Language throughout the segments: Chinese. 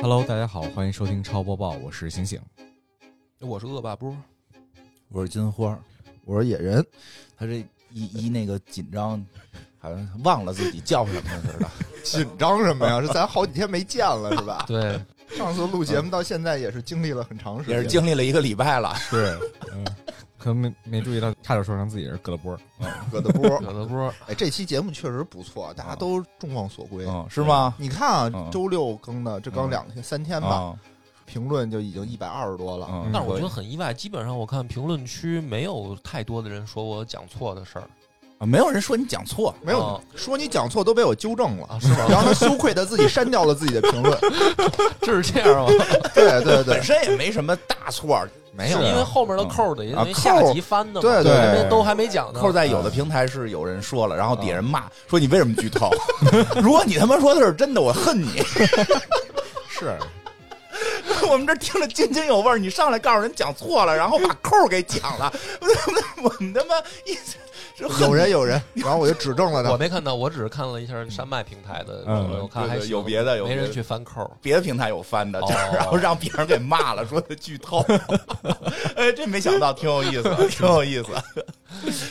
Hello，大家好，欢迎收听超播报，我是醒醒。我是恶霸波，我是金花，我是野人，他这一一那个紧张，好像忘了自己叫什么似的。紧张什么呀？是咱好几天没见了，是吧？对，上次录节目到现在也是经历了很长时间，也是经历了一个礼拜了。是，嗯，可能没没注意到，差点说成自己是葛德波。葛德波。葛德波，哎，这期节目确实不错，大家都众望所归。嗯，是吗？你看啊，嗯周六更的，这刚两天三天吧，啊，评论就已经一百二十多了。嗯但是我觉得很意外，基本上我看评论区没有太多的人说我讲错的事儿啊没有人说你讲错，没有哦说你讲错，都被我纠正了。啊，是吗？然后他羞愧的自己删掉了自己的评论。这是这样吗？对对对本，身也没什么大错。没有是因为后面的扣儿得因啊为下集翻的嘛，对对都还没讲呢。扣在有的平台是有人说了，然后底下人骂说你为什么剧透？如果你他妈说的是真的，我恨你。是，我们这听着津津有味儿，你上来告诉人讲错了，然后把扣儿给讲了，我们他妈意思是恨有人有人，然后我就指正了他。我没看到，我只是看了一下山脉平台的评我看还行对对有别的有别的没人去翻扣。别的平台有翻的，哦 然后让别人给骂了，说他剧透。哎，这没想到，挺有意思，挺有意思。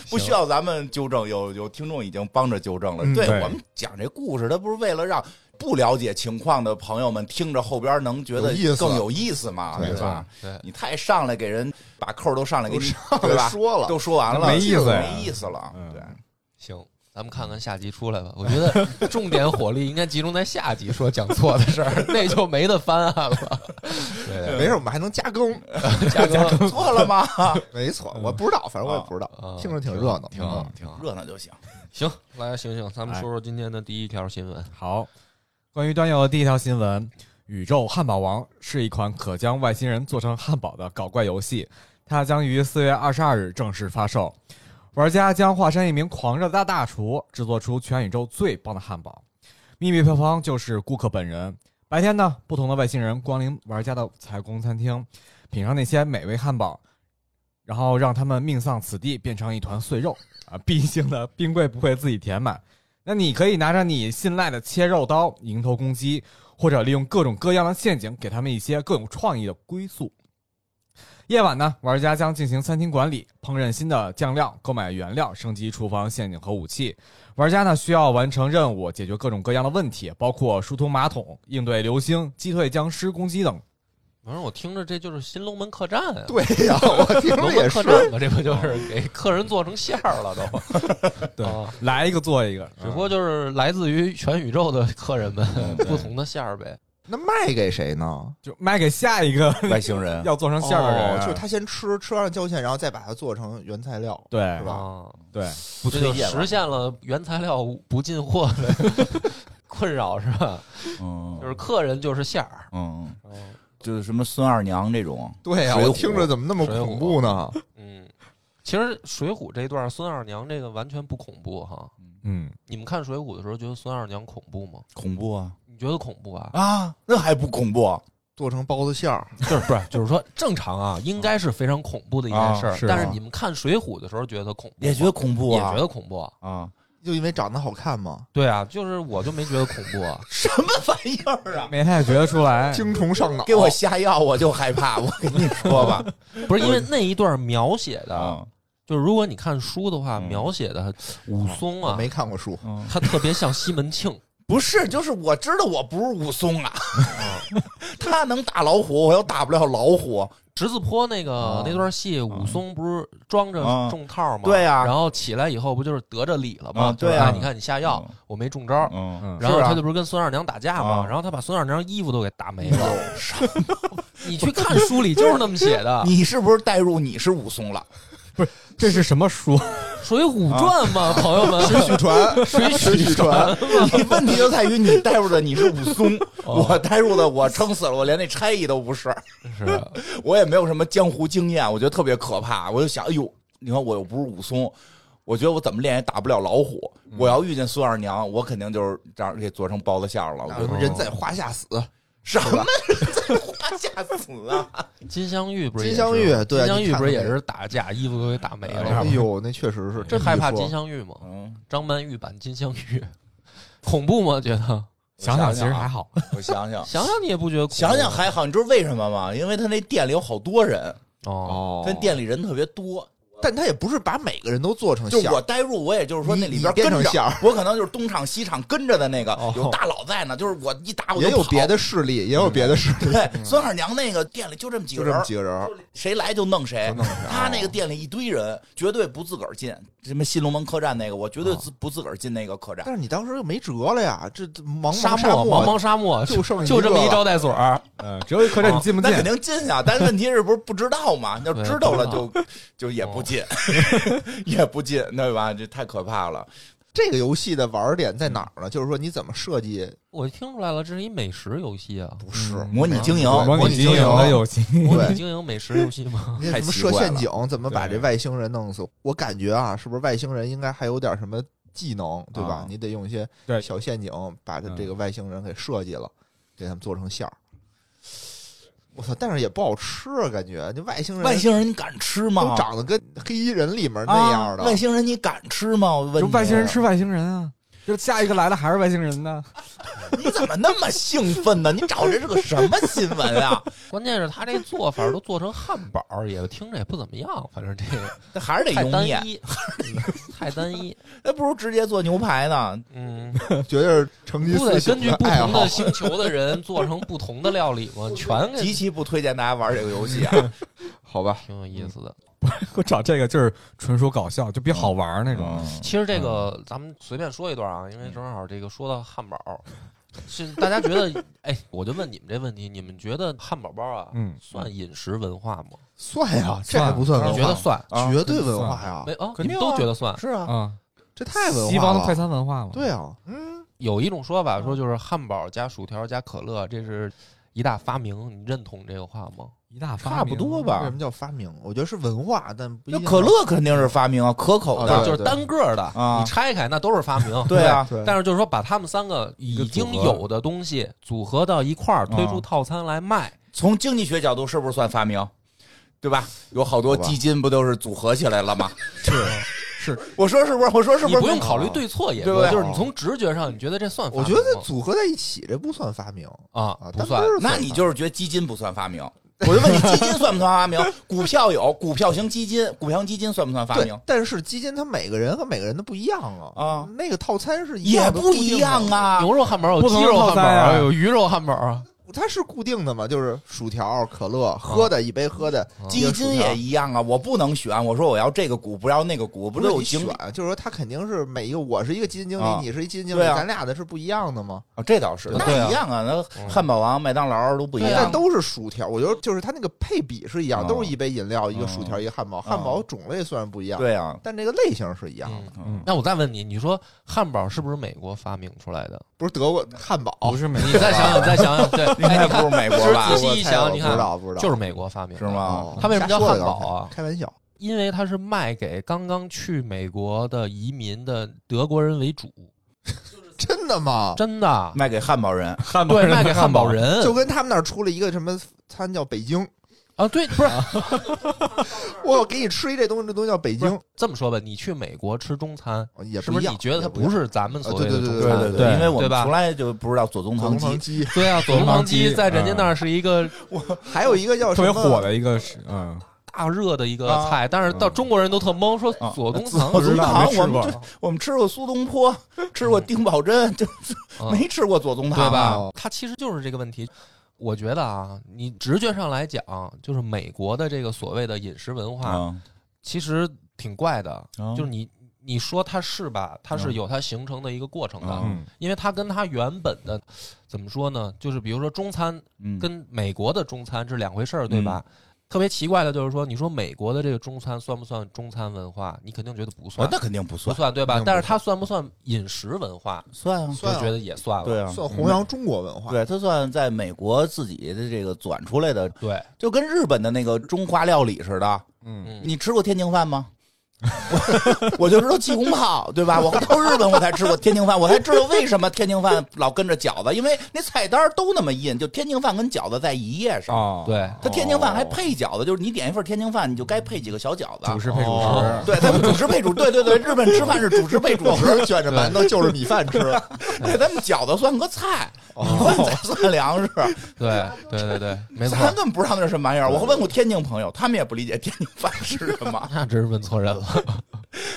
不需要咱们纠正，有有听众已经帮着纠正了。嗯对对我们讲这故事，他不是为了让不了解情况的朋友们听着后边能觉得更有意思嘛，对对吧？对，你太上来给人把扣都上来给你，对吧？说了都说完了，没意思没意思了。嗯对，行。咱们看看下集出来吧。我觉得重点火力应该集中在下集说讲错的事儿，那就没得翻案了。对没事，我们还能加更。加更错了吗？没错，我不知道，反正我也不知道，啊听着挺热闹。挺好嗯，挺好。热闹就行。行，来，醒醒，咱们说说今天的第一条新闻。好，关于端游的第一条新闻，《宇宙汉堡王》是一款可将外星人做成汉堡的搞怪游戏，它将于四月二十二日正式发售。玩家将化身一名狂热的大大厨，制作出全宇宙最棒的汉堡。秘密配方就是顾客本人。白天呢，不同的外星人光临玩家的采光餐厅，品尝那些美味汉堡，然后让他们命丧此地，变成一团碎肉啊！毕竟呢，冰柜不会自己填满。那你可以拿着你信赖的切肉刀迎头攻击，或者利用各种各样的陷阱给他们一些更有创意的归宿。夜晚呢，玩家将进行餐厅管理、烹饪新的酱料、购买原料、升级厨房陷阱和武器。玩家呢需要完成任务，解决各种各样的问题，包括疏通马桶、应对流星、击退僵尸攻击等。反正我听着这就是新龙门客栈啊，对呀，我听龙着也是。客栈嘛，这不就是给客人做成馅儿了都？对啊来一个做一个，只不过就是来自于全宇宙的客人们不同的馅儿呗。那卖给谁呢？就卖给下一个外星人 要做成馅儿的人就是他先吃，吃完了交钱，然后再把它做成原材料。对是吧啊，对，不这就实现了原材料不进货的 困扰是吧？嗯，就是客人就是馅儿。嗯，嗯就是什么孙二娘这种，对呀，水浒我听着怎么那么恐怖呢？嗯，其实《水浒》这段孙二娘这个完全不恐怖哈。嗯，你们看《水浒》的时候觉得孙二娘恐怖吗？恐怖啊你觉得恐怖啊？啊，那还不恐怖？做成包子馅儿，就是不是？就是说正常啊，应该是非常恐怖的一件事儿。但是你们看《水浒》的时候觉得恐怖，也觉得恐怖也啊？觉得恐怖。啊，就因为长得好看吗，对啊，就是我就没觉得恐怖啊。什么玩意儿啊？没太觉得出来。精虫上脑。给我下药我就害怕，我跟你说吧，不是因为那一段描写的，啊，就是如果你看书的话，嗯描写的武松啊，没看过书，嗯他特别像西门庆。不是，就是我知道我不是武松啊，他能打老虎，我又打不了老虎，十字坡那个、啊那段戏，武松不是装着啊中套吗？对呀然后起来以后不就是得着礼了吗？啊对呀你看你下药，嗯我没中招。嗯，嗯，然后他就不是跟孙二娘打架吗？啊然后他把孙二娘衣服都给打没了。你去看书里就是那么写的，《你是不是代入你是武松了？不是这是什么书？水浒传》嘛，朋友们，水浒传，水水浒传，你 问题就在于你代入的你是武松，哦我代入的我撑死了，我连那差役都不是，是我也没有什么江湖经验，我觉得特别可怕。我就想，哎呦，你看我又不是武松，我觉得我怎么练也打不了老虎。我要遇见孙二娘，我肯定就是这样给做成包子馅儿了。我觉得人在花下死，什么在花下死啊？金镶玉不是？金镶玉对金镶玉不是也是打架，衣服都给打没了？哎呦，那确实是真这害怕金镶，玉吗？嗯，张曼玉版金镶玉，恐怖吗？觉得想想其实啊还好。我想想，想想你也不觉得苦想想还好，你知道为什么吗？因为他那店里有好多人，哦，哦他店里人特别多。但他也不是把每个人都做成就我代入，我也就是说那里边跟着我可能就是东厂西厂跟着的那个哦，有大佬在呢，就是我一打我也有别的势力，也有别的势力，对，孙二娘那个店里就这么几个人几个人，谁来就弄谁就弄谁。他那个店里一堆人，绝对不自个儿进。什么新龙门客栈那个，我绝对自不自个儿进那个客栈。但是你当时又没辙了呀，这茫茫沙沙漠茫茫沙漠，就剩就这么一招待所儿，嗯，只有一客栈，你进不进那肯？定进啊，但是问题是不是不知道嘛？要知道了就就也不进，也不进，对吧？这太可怕了。这个游戏的玩点在哪儿呢？就是说你怎么设计？我听出来了，这是一美食游戏啊，不是嗯模拟经营，模拟经营的游戏，模拟经营美食游戏吗？你怎么设陷阱？怎么把这外星人弄死？我感觉啊，是不是外星人应该还有点什么技能，对吧？啊你得用一些小陷阱把这嗯这个外星人给设计了，给他们做成馅儿。我操！但是也不好吃啊，感觉这外星人外星人你敢吃吗？都长得跟黑衣人里面那样的，啊外星人你敢吃吗？我问你，就外星人吃外星人啊！就下一个来的还是外星人呢？你怎么那么兴奋呢？你找这是个什么新闻啊？关键是他这做法都做成汉堡，也听着也不怎么样，反正这个 这还是得用面，单一，嗯太单一。那不如直接做牛排呢。嗯，绝对是成吉不得思根据不同的。星球的人做成不同的料理吗？全给极其不推荐大家玩这个游戏啊！好吧，挺有意思的。给我找这个就是纯属搞笑，就比好玩那种。嗯其实这个咱们随便说一段啊，因为正好这个说到汉堡，是大家觉得，哎，我就问你们这问题，你们觉得汉堡包啊，嗯算饮食文化吗？算呀，这还不算文化？你觉得算？啊绝对文化呀没，啊？肯定啊你们都觉得算？是啊，啊，这太文化了。西方的快餐文化嘛。对啊，嗯，有一种说法说，就是汉堡加薯条加可乐，这是一大发明。你认同这个话吗？一大发差不多吧为什么叫发明？我觉得是文化，但不一定那可乐肯定是发明啊，可口啊的。就是单个的，啊你拆开那都是发明。对啊，对，但是就是说，把他们三个已经有的东西组合到一块儿，推出套餐来卖，从经济学角度是不是算发明？对吧？有好多基金不都是组合起来了吗？是是，我说是不是？我说是不是？你不用考虑对错也对不对就是你从直觉上，你觉得这算发我？觉得组合在一起这不算发明啊啊，不算。那你就是觉得基金不算发明？我就问你，基金算不算发明？股票有股票型基金，股票型基金算不算发明？，但是基金它每个人和每个人的不一样啊啊，那个套餐是一也不一样，啊。牛肉汉堡有鸡肉汉堡啊有鱼肉汉堡啊。它是固定的嘛，就是薯条、可乐，喝的一杯喝的啊基金也一样啊，我不能选。我说我要这个股，不要那个股，不不是有经理选，就是说他肯定是每一个，我是一个基金经理啊，你是一基金经理，啊咱俩的是不一样的吗？啊？这倒是，对那一样啊。那嗯汉堡王、麦当劳都不一样。但都是薯条，我觉得就是它那个配比是一样，啊都是一杯饮料、一个薯条、啊一个汉堡，汉堡种类虽然不一样，对啊，但这个类型是一样的。那我再问你，你说汉堡是不是美国发明出来的？不是德国汉堡，不是美你再想想，你再想想，对，应该哎，你看不是美国吧仔？细一想你看不知道不知道，就是美国发明的是？吗？哦他为什么叫汉堡啊开玩笑，因为它是卖给刚刚去美国的移民的德国人为主，真的吗？真的。卖给汉堡人，对，汉堡人卖给汉堡，人，就跟他们那儿出了一个什么餐叫北京，啊，对，不是 我给你吃一这东西，这东西叫北京，这么说吧，你去美国吃中餐，也不一样。是不是你觉得它也不一样是咱们所谓的啊对对中餐？对对对因为我们从来就不知道左宗棠棠鸡，对啊，左宗棠鸡在人家那儿是一个还有一个叫特别什么火的一个是嗯，大热的一个啊菜，但是到中国人都特懵，说啊左宗棠左宗不知道棠没吃过我们这我们吃过苏东坡，吃过丁宝桢，就啊没吃过左宗棠，对吧哦？它其实就是这个问题。我觉得啊，你直觉上来讲，就是美国的这个所谓的饮食文化，啊，其实挺怪的。啊就是你你说它是吧？它是嗯有它形成的一个过程的，因为它跟它原本的怎么说呢？就是比如说中餐嗯，跟美国的中餐是两回事儿，对吧？特别奇怪的就是说，你说美国的这个中餐算不算中餐文化？你肯定觉得不算啊，那肯定不算，不算，对吧但是它算不算饮食文化？算啊，我算啊觉得也算了。对啊，算弘扬中国文化。对，它算在美国自己的这个转出来的，对，就跟日本的那个中华料理似的。嗯嗯，你吃过天津饭吗？我就知道鸡公泡，对吧？我到日本我才吃过天津饭，我才知道为什么天津饭老跟着饺子，因为那菜单都那么印，就天津饭跟饺子在一页上。哦，，对，它天津饭还配饺子，就是你点一份天津饭，你就该配几个小饺子。主食配主哦食，对，他们主食配主，对对对，日本吃饭是主食配主食，卷着馒头就是米饭吃，对，咱们饺子算个菜，饭才算粮食。对对对对，没错，咱根本不知道那是什么玩意儿。我问过天津朋友，他们也不理解天津饭是什么，那真是问错人了。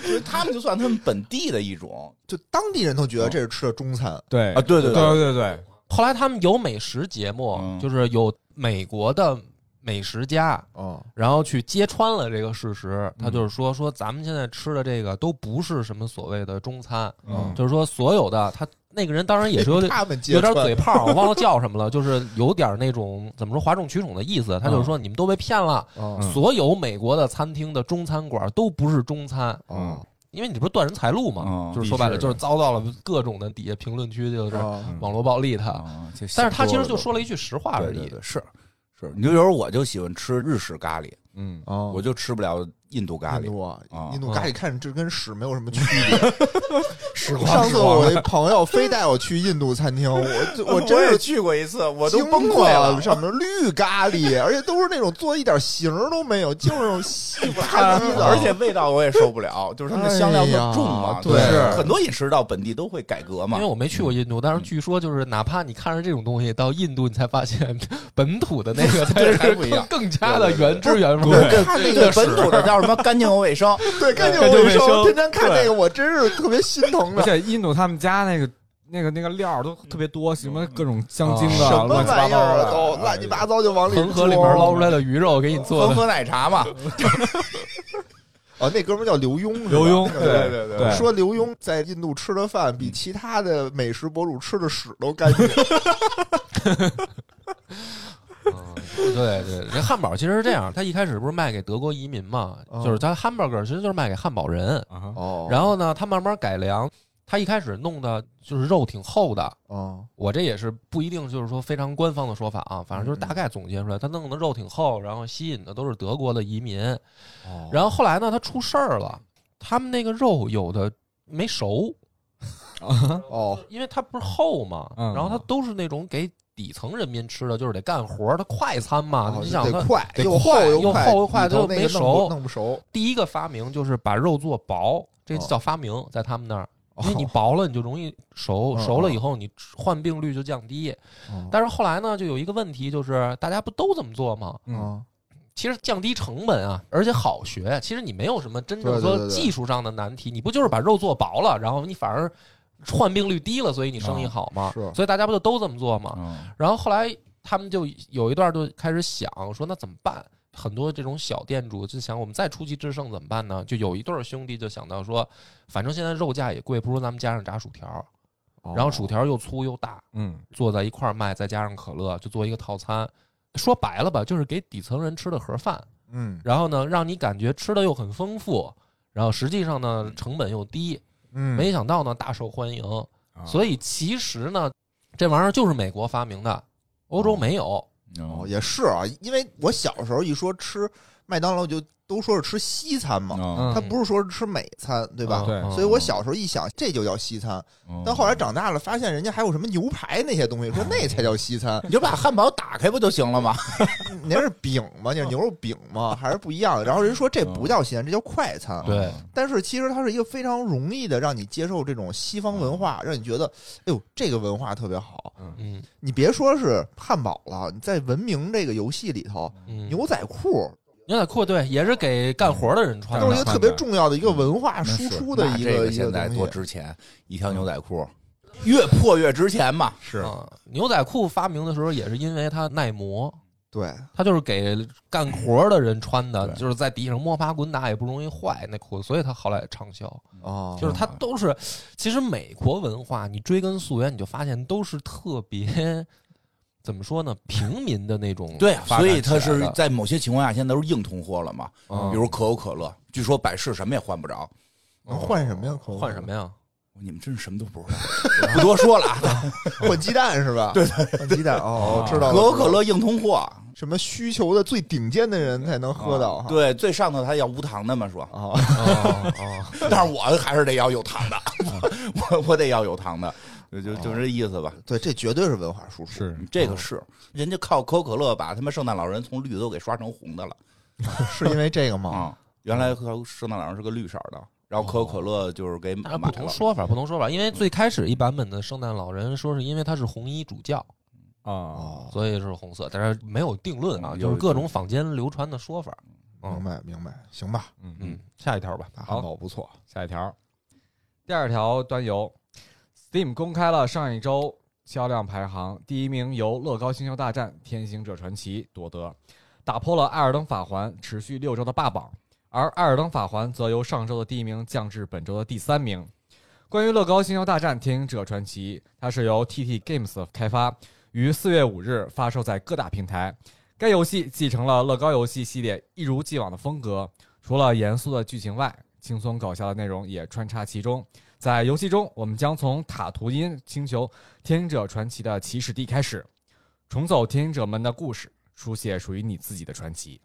所以他们就算他们本地的一种。就当地人都觉得这是吃的中餐。对啊对对对对对对，后来他们有美食节目，嗯就是有美国的美食家，嗯，然后去揭穿了这个事实。嗯他就是说说咱们现在吃的这个都不是什么所谓的中餐，嗯就是说所有的他那个人当然也是有点有点嘴炮，我忘了叫什么了，就是有点那种怎么说哗众取宠的意思。他就是说你们都被骗了，所有美国的餐厅的中餐馆都不是中餐。嗯因为你不是断人财路嘛，嗯就是说白了，就是遭到了各种的底下评论区就是哦网络暴力他。但是他其实就说了一句实话而已。对对对，是是，你就有时候我就喜欢吃日式咖喱，嗯，哦。我就吃不了印度咖喱。印度啊啊，印度咖喱看着这跟屎没有什么区别。时上次我一朋友非带我去印度餐厅，我 我真是也去过一次，我都惊崩溃了。上面绿咖喱，而且都是那种做一点形儿都没有，就是那种细不拉几的，而且味道我也受不了，就是他们的香料特重嘛。哎对是很多饮食到本地都会改革嘛因为。我没去过印度，但是据说就是哪怕你看着这种东西，到印度你才发现本土的那个才对是还不一样更更加的原汁原味。这看那个本土的叫什么干净又卫生？对干净卫生，天天看那个我真是特别心疼的。而且印度他们家那个那个那个料都特别多，什么各种香精的，什么玩意儿都，乱七八糟就往里恒河里面捞出来的鱼肉给你做的，恒河奶茶嘛，哦，那哥们叫刘墉，刘墉对对对对。说刘墉在印度吃的饭比其他的美食博主吃的屎都干净。嗯对对，这汉堡其实是这样，他一开始不是卖给德国移民嘛，哦就是他 hamburger 其实就是卖给汉堡人，然后呢，他慢慢改良，他一开始弄的就是肉挺厚的。哦我这也是不一定就是说非常官方的说法啊，反正就是大概总结出来，他弄的肉挺厚，然后吸引的都是德国的移民。哦然后后来呢，他出事儿了，他们那个肉有的没熟，哦因为它不是厚嘛，嗯然后它都是那种给底层人民吃的，就是得干活儿，它快餐嘛。哦你想它得快，得又厚快又快，厚又没熟弄不熟。第一个发明就是把肉做薄，这哦叫发明，在他们那儿。哦因为你薄了，你就容易熟，嗯熟了以后你患病率就降低。哦但是后来呢，就有一个问题，就是大家不都这么做吗？嗯哦其实降低成本啊，而且好学。其实你没有什么真正说技术上的难题，你不就是把肉做薄了，然后你反而患病率低了，所以你生意好嘛？是所以大家不就都这么做嘛？嗯然后后来他们就有一段就开始想说，那怎么办？很多这种小店主就想，我们再出奇制胜怎么办呢？就有一对兄弟就想到说，反正现在肉价也贵，不如咱们加上炸薯条，哦然后薯条又粗又大，嗯做在一块儿卖，再加上可乐，就做一个套餐。说白了吧，就是给底层人吃的盒饭。嗯然后呢，让你感觉吃的又很丰富，然后实际上呢成本又低，嗯没想到呢大受欢迎。啊所以其实呢，这玩意儿就是美国发明的，欧洲没有。哦哦也是啊，因为我小时候一说吃麦当劳就都说是吃西餐嘛，嗯他不是说是吃美餐，对吧？对嗯所以我小时候一想，这就叫西餐。但后来长大了，发现人家还有什么牛排那些东西，说那才叫西餐。你就把汉堡打开不就行了吗？那是饼吗？那是牛肉饼吗？还是不一样的？然后人说这不叫西餐，这叫快餐。对，但是其实它是一个非常容易的让你接受这种西方文化，让你觉得，哎呦，这个文化特别好。嗯你别说是汉堡了，你在文明这个游戏里头，嗯，牛仔裤牛仔裤对，也是给干活的人穿的。都是一个特别重要的一个文化输出的一个现在多。值钱，一条牛仔裤越破越值钱嘛。是嗯，牛仔裤发明的时候也是因为它耐磨，对，它就是给干活的人穿的，就是在地上摸爬滚打也不容易坏那裤子，所以它后来畅销。哦，就是它都是，其实美国文化你追根溯源，你就发现都是特别怎么说呢，平民的那种对所以它是在某些情况下，现在都是硬通货了嘛。嗯比如可口可乐，据说百事什么也换不着。能换什么呀？可换什么呀？你们真是什么都不知道，不多说了啊。换鸡蛋是吧？对对，换鸡蛋。哦，我知道了。可口可乐硬通货，什么需求的最顶尖的人才能喝到哈。对，最上头他要无糖的嘛，说，啊，哦哦，但是我还是得要有糖的，我我得要有糖的，就就就这意思吧。对，这绝对是文化输出。是这个是人家靠可口可乐把他妈圣诞老人从绿的都给刷成红的了 是因为这个吗？啊！原来和圣诞老人是个绿色的，然后可口可乐就是给不同。说法，不同说法。因为最开始一版本的圣诞老人说是因为他是红衣主教，啊，哦，所以是红色，但是没有定论啊，就是各种坊间流传的说法。明嗯白明白，行吧，嗯嗯，下一条吧。大汉堡不错。下一条，第二条端游，Steam 公开了上一周销量排行，第一名由《乐高星球大战：天行者传奇》夺得，打破了《艾尔登法环》持续六周的霸榜，而《艾尔登法环》则由上周的第一名降至本周的第三名。关于《乐高星球大战：天行者传奇》，它是由 TT Games 开发，于四月五日发售在各大平台。该游戏继承了乐高游戏系列一如既往的风格，除了严肃的剧情外，轻松搞笑的内容也穿插其中。在游戏中，我们将从塔图因星球天行者传奇的起始地开始，重走天行者们的故事，书写属于你自己的传奇。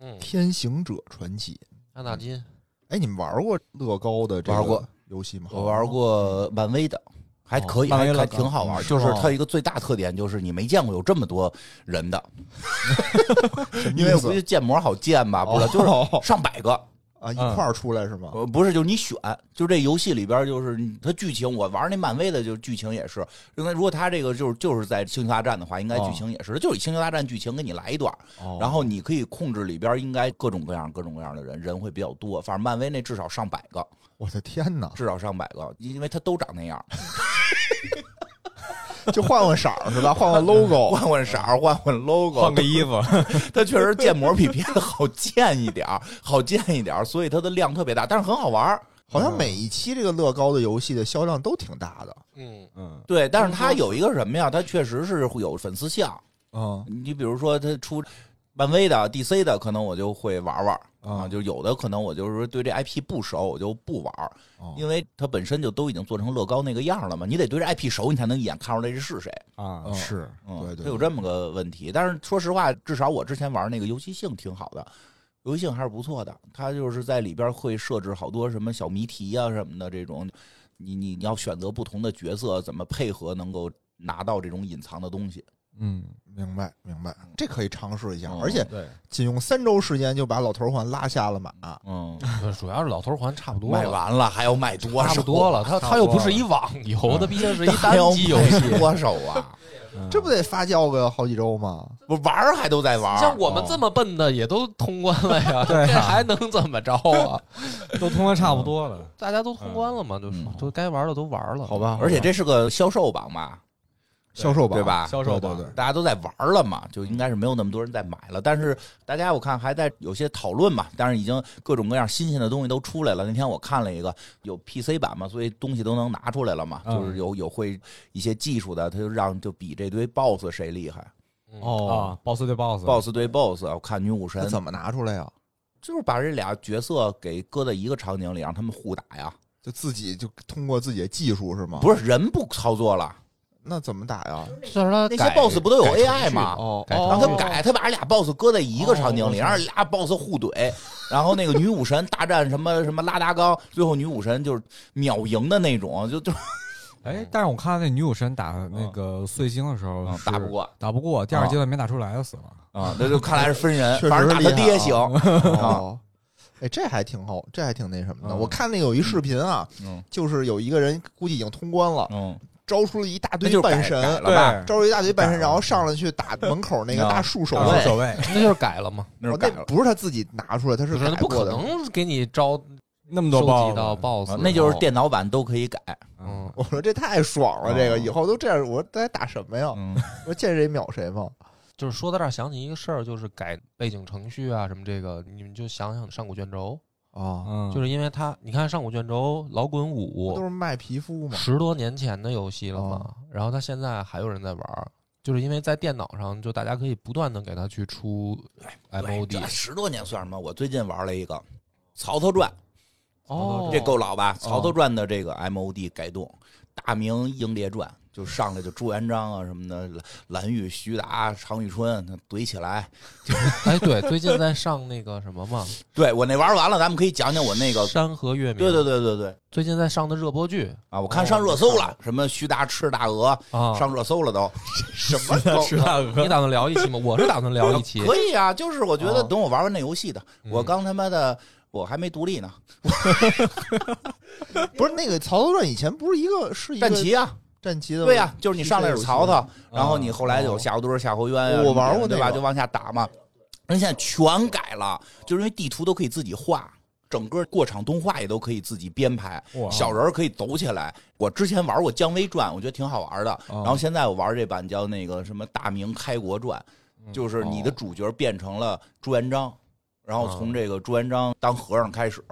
嗯，天行者传奇，安纳金。哎，你们玩过乐高的这个玩过。游戏吗？我玩过漫威的，还可以，还还漫威乐高。挺好玩。就是吗？它一个最大特点就是你没见过有这么多人的，因为我估计建模好建吧，不知道，就是哦。上百个。啊，一块儿出来是吗？呃，不是，就是你选，就这游戏里边就是它剧情，我玩那漫威的，就是剧情也是，因为如果它这个就是就是在星球大战的话，应该哦。剧情也是，就是以星球大战剧情给你来一段，哦。然后你可以控制里边应该各种各样各种各样的人，人会比较多，反正漫威那至少上百个，我的天哪，至少上百个，因为它都长那样，就换换色儿是吧？换换 logo，换换色儿，换换 logo，换个衣服，它确实建模比别的好建一点儿，好建一点儿，所以它的量特别大，但是很好玩儿。好像每一期这个乐高的游戏的销量都挺大的。嗯，嗯，对，但是它有一个什么呀？它确实是会有粉丝向。嗯你比如说，它出漫威的、DC 的，可能我就会玩玩啊，啊，就有的可能我就是说对这 IP 不熟，我就不玩，哦因为它本身就都已经做成乐高那个样了嘛，你得对这 IP 熟，你才能一眼看出来这是谁。啊嗯是，嗯，对对它有这么个问题。但是说实话，至少我之前玩那个游戏性挺好的，游戏性还是不错的。它就是在里边会设置好多什么小谜题啊什么的这种，你你你要选择不同的角色，怎么配合能够拿到这种隐藏的东西。嗯，明白明白，这可以尝试一下，嗯而且对，仅用三周时间就把老头环拉下了马。嗯，主要是老头环差不多了，卖完了还要卖多少？差不多了。它差不多它又不是一网游，它毕竟是 一还要单机游卖戏。多少啊？嗯这不得发酵个好几周吗？不玩儿还都在玩儿，像我们这么笨的也都通关了呀，对啊这还能怎么着啊？都通的差不多了。大家都通关了嘛，就是嗯都该玩的都玩了，好吧，而且这是个销售榜吧，销售榜对？吧？销售榜对对对大家都在玩了嘛，就应该是没有那么多人在买了。但是大家我看还在有些讨论嘛，但是已经各种各样新鲜的东西都出来了。那天我看了一个有 PC 版嘛，所以东西都能拿出来了嘛，嗯就是有有会一些技术的，他就让就比这堆 BOSS 谁厉害哦啊，boss 对 boss，，BOSS 对 BOSS。我看女武神那怎么拿出来呀？就是把这俩角色给搁在一个场景里，让他们互打呀，就自己就通过自己的技术是吗？不是人不操作了，那怎么打呀？那些 BOSS 不都有 AI 吗？哦改让他改，他把这俩 BOSS 搁在一个场景里，哦让俩 BOSS 互怼，然后那个女武神大战什么什么拉达冈，最后女武神就是秒赢的那种，就就哎，但是我看那女武神打那个碎星的时候嗯打不过。打不过，第二阶段没打出来就死了。啊，那就看来是分人，反正打他爹行。哦，哎，这还挺好，这还挺那什么的。嗯。我看那有一视频啊，嗯。就是有一个人估计已经通关了，嗯，招出了一大堆半神，改了吧？招出一大堆半神，然后上来去打门口那个啊大树守啊卫。守卫那就是改了嘛，哦那是改了。不是他自己拿出来，他是不可。能给你招那么多收 boss 集到 BOSS，啊那就是电脑版都可以改。嗯，我说这太爽了，哦这个以后都这样，我说大家打什么呀？嗯我说见谁秒谁嘛。就是说到这儿想起一个事儿，就是改背景程序啊什么这个，你们就想想上古卷轴，啊，嗯，就是因为他，你看上古卷轴老滚不五都是卖皮肤嘛？十多年前的游戏了嘛哦，然后他现在还有人在玩，就是因为在电脑上，就大家可以不断的给他去出 MOD 这十多年算什么？我最近玩了一个《曹操传》，哦，这够老吧？《曹操传》的这个 MOD 改动，《大明英烈传》就上来就朱元璋啊什么的，蓝蓝玉、徐达、常遇春他怼起来。哎，对，最近在上那个什么嘛，对我那玩完了，咱们可以讲讲我那个。山河月明。对对对对对最近在上的热播剧啊，我看上热搜了，什么徐达吃大鹅啊，上热搜了都。什么吃大鹅？你打算聊一期吗？我是打算聊一期。可以啊，就是我觉得啊等我玩完那游戏的，嗯我刚他妈的我还没独立呢，不是那个《曹操传》以前不是一个是一个战旗啊，战旗的对呀、就是你上来是曹操，然后你后来有哦夏侯惇、夏侯渊呀，我玩过对吧？就往下打嘛。人现在全改了，就是因为地图都可以自己画，整个过场动画也都可以自己编排，小人儿可以走起来。我之前玩过《姜维传》，我觉得挺好玩的。哦然后现在我玩这版叫那个什么《大明开国传》，就是你的主角变成了朱元璋。然后从这个朱元璋当和尚开始，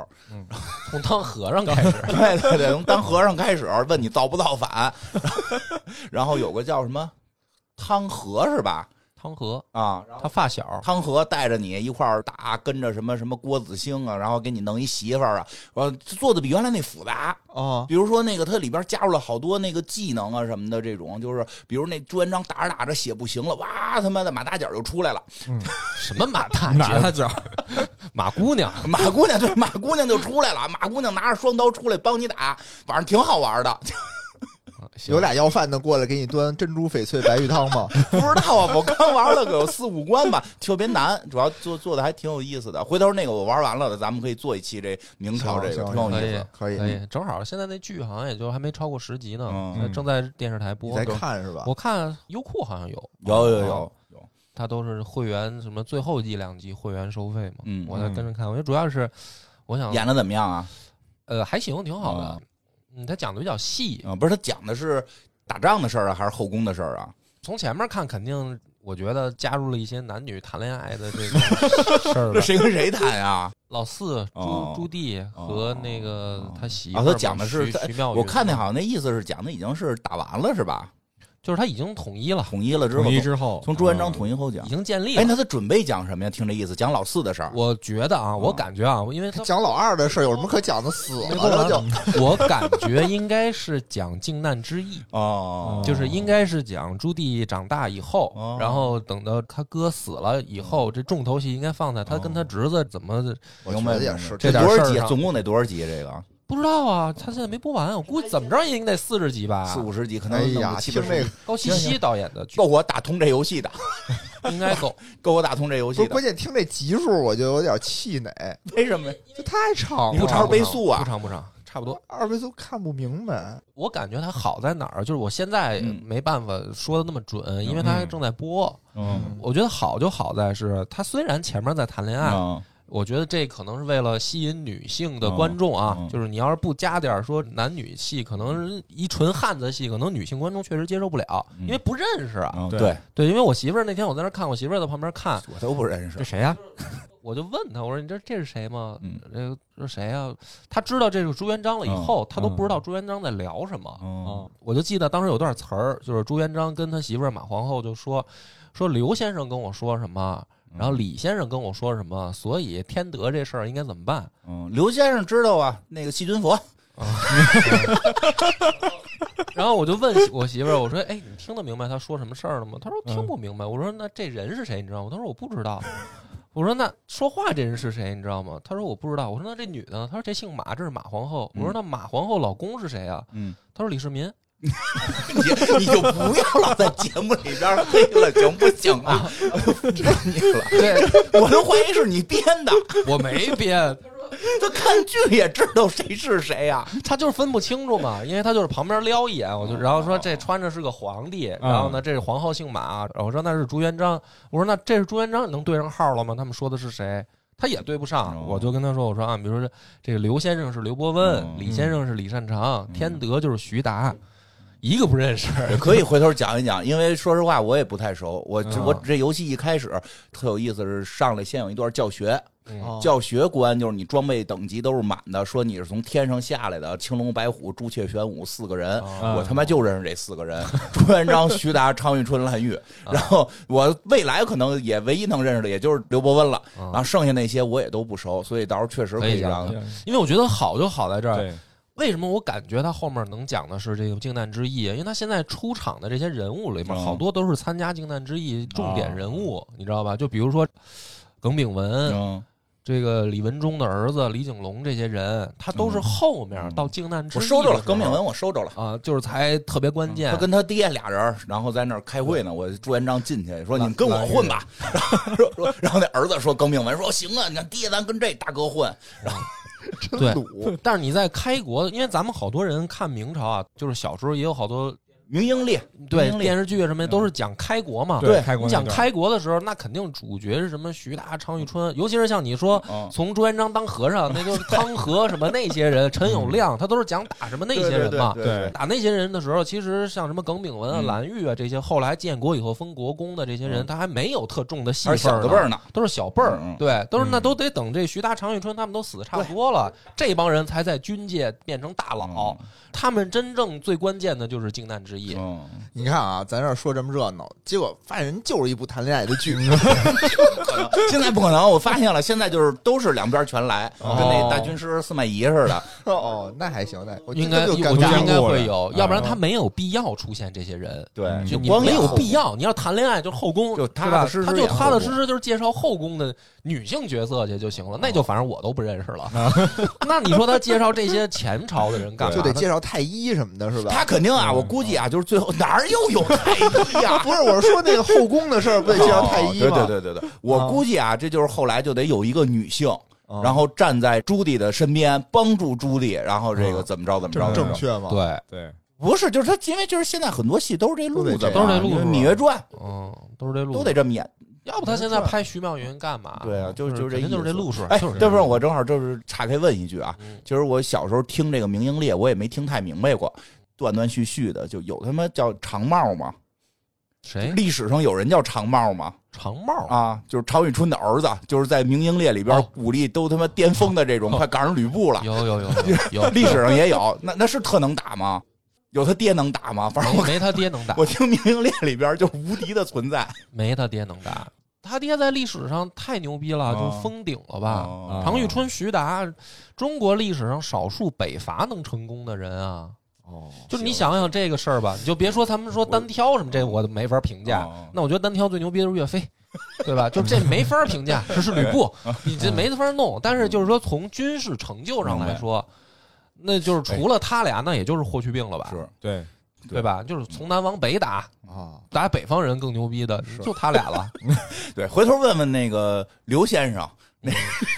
从当和尚开始，对对对，从当和尚开始，问你造不造反，然后有个叫什么汤和是吧？汤和啊，他发小，汤和带着你一块儿打，跟着什么什么郭子兴啊，然后给你弄一媳妇儿啊，呃，做的比原来那复杂。啊，比如说那个它里边加入了好多那个技能啊什么的，这种就是比如那朱元璋打着打着血不行了，哇他妈的马大脚就出来了，什么马大马大，脚？马姑娘，马姑娘对马姑娘就出来了，马姑娘拿着双刀出来帮你打，反正挺好玩的。行有俩要饭的过来给你端珍珠翡翠白玉汤吗？不知道啊，我刚玩了个有四五关吧，特别难，主要做做的还挺有意思的。回头那个我玩完了的，咱们可以做一期这明朝这个，行挺有意可以思。可以可以，正好现在那剧好像也就还没超过十集呢，正在电视台播在。看是吧？我看优酷好像有，有有有哦有，它都是会员什么最后一两集会员收费嘛，嗯我在跟着看。我觉得主要是我想演的怎么样啊？呃还行，挺好的啊。嗯，他讲的比较细，啊，不是他讲的是打仗的事儿啊，还是后宫的事儿啊？从前面看肯定。我觉得加入了一些男女谈恋爱的这个事儿。谁跟谁谈呀？老四哦朱朱棣和那个他媳妇啊，他讲的是徐妙云，我看那好像那意思是讲的已经是打完了是吧？就是他已经统一了，统一了之后，统一之后，从朱元璋统一后讲已。经建立哎，了。那他准备讲什么呀？听这意思，讲老四的事儿。我觉得啊，我感觉啊，因为他讲老二的事儿有什么可讲的？死了就 我感觉应该是讲靖难之役，哦，就是应该是讲朱棣长大以后，哦然后等到他哥死了以后，这重头戏应该放在他跟他侄子怎么我明白也是。这多少集？点事儿总共得多少集？这个不知道啊，他现在没播完，我估计怎么着也应该得四十集吧四。五十集，可能哎弄呀，个七八十集听这个高希希导演的够我打通这游戏的，应该够，够我打通这游戏的。关键，听这集数我就有点气馁，为什么呀？这太长了，不长倍速啊不长不长，差不多。二倍速看不明白。我感觉它好在哪儿，就是我现在嗯没办法说的那么准，因为它正在播。嗯我觉得好就好在是，它虽然前面在谈恋爱，嗯我觉得这可能是为了吸引女性的观众啊，嗯嗯就是你要是不加点儿说男女戏，可能一纯汉子戏，可能女性观众确实接受不了，嗯因为不认识啊。对嗯对，对，因为我媳妇儿那天我在那看，我媳妇儿在旁边看，我都不认识这。谁呀？我就问她，我说你这这是谁吗？嗯这个这是谁呀、她知道这是朱元璋了以后，她都不知道朱元璋在聊什么。嗯，我就记得当时有段词儿，就是朱元璋跟他媳妇儿马皇后就说说刘先生跟我说什么，然后李先生跟我说什么，所以天德这事儿应该怎么办？嗯，刘先生知道啊，那个细菌佛。然后我就问我媳妇儿，我说：“哎，你听得明白他说什么事儿了吗？”她说：“听不明白。”我说：“那这人是谁？你知道吗？”她说：“我不知道。”我说：“那说话这人是谁？你知道吗？”她说：“我不知道。”我说：“那这女的呢？”她说：“这姓马，这是马皇后。”我说：“那马皇后老公是谁啊嗯，？”她说：“李世民。你 你就不要老在节目里边黑了，行不行啊？真你了，对我都怀疑是你编的。我没编，他看剧也知道谁是谁呀、他就是分不清楚嘛，因为他就是旁边撩一眼，我就然后说这穿着是个皇帝，然后呢这是皇后姓马，然后我说那是朱元璋，我说那这是朱元璋，你能对上号了吗？他们说的是谁？他也对不上哦，我就跟他说，我说啊，比如说这这个刘先生是刘伯温嗯，李先生是李善长，天德就是徐达，一个不认识。也 可以回头讲一讲，因为说实话我也不太熟。我嗯我这游戏一开始特有意思，是上来先有一段教学，教学关就是你装备等级都是满的，说你是从天上下来的，青龙白虎、朱雀玄武四个人，哦我他妈就认识这四个人：朱元璋、徐达、常遇春、蓝玉。啊然后我未来可能也唯一能认识的，也就是刘伯温了。嗯然后剩下那些我也都不熟，所以到时候确实可以讲因为我觉得好就好在这儿，对，为什么我感觉他后面能讲的是这个靖难之役？因为他现在出场的这些人物里面，嗯好多都是参加靖难之役重点人物，你知道吧？就比如说耿炳文、嗯，这个李文忠的儿子李景龙这些人，他都是后面嗯到靖难之役我收着了，耿炳文我收着了。啊，就是才特别关键他。跟他爹俩人，然后在那儿开会呢。我朱元璋进去说：“你们跟我混吧。”然后说说，然后那儿子说：“耿炳文说行啊，你看爹，咱跟这大哥混。对鲁，但是你在开国，因为咱们好多人看明朝啊，就是小时候也有好多”明英烈，对烈。电视剧什么的都是讲开国嘛。对开国你讲开国的时候，那肯定主角是什么徐达、常遇春，尤其是像你说嗯，从朱元璋当和尚，那就是汤和什么那些人，陈友谅，他都是讲打什么那些人嘛。对对对打那些人的时候，其实像什么耿炳文啊、嗯。蓝玉啊这些，后来建国以后封国公的这些人，嗯。他还没有特重的戏份呢小辈儿呢。都是小辈儿。嗯嗯，对，都是那嗯都得等这徐达、常遇春他们都死的差不多了，这帮人才在军界变成大佬。他们真正最关键的就是靖难之役。嗯，你看啊，咱这儿说这么热闹，结果发现人就是一部谈恋爱的剧。现在不可能，我发现了，现在就是都是两边全来，跟那大军师司马懿似的。哦，那还行，那我应该，就我觉得应该会有，嗯要不然他没有必要出现这些人。对，嗯就你没有必要，你要谈恋爱就是后宫，就踏踏实实他就踏踏实实就是介绍后宫的女性角色去就行了，那就反正我都不认识了。那你说他介绍这些前朝的人干嘛？就得介绍太医什么的，是吧？他肯定啊，我估计啊，就是最后哪儿又有太医 呀？不是，我是说那个后宫的事儿，不得介绍太医吗？哦对对对对对，我估计啊，这就是后来就得有一个女性，啊然后站在朱棣的身边，帮助朱棣，然后这个啊怎么着怎么着。正确吗？，对，对，不是，就是他，因为就是现在很多戏都是这路子，都是这路子《芈月传嗯，都是这》路，都得这么演。要不他现在拍徐妙云干嘛？对啊，就是就是这就是这路数。哎，就是这这不是我正好就是岔开问一句啊，嗯就是我小时候听这个《明英烈》，我也没听太明白过，断断续续的，就有他妈叫长茂吗？谁历史上有人叫长茂吗？长茂啊，就是常遇春的儿子，就是在《明英烈》里边哦武力都他妈巅峰的这种，快赶上吕布了。有有有有有，历史上也有，那那是特能打吗？有他爹能打吗？反正我没没他爹能打，我听《明英烈》里边就是无敌的存在。没他爹能打。他爹在历史上太牛逼了，哦就封顶了吧？哦常遇春、徐达，中国历史上少数北伐能成功的人啊！哦，就是你想想这个事儿吧，你就别说他们说单挑什么，这我都没法评价哦。那我觉得单挑最牛逼的是岳飞，对吧？就这没法评价，这是吕布，你这没法弄。但是就是说从军事成就上来说，那就是除了他俩，那也就是霍去病了吧？是对，对吧？就是从南往北打，啊，打北方人更牛逼的就他俩了。对，回头问问那个刘先生，那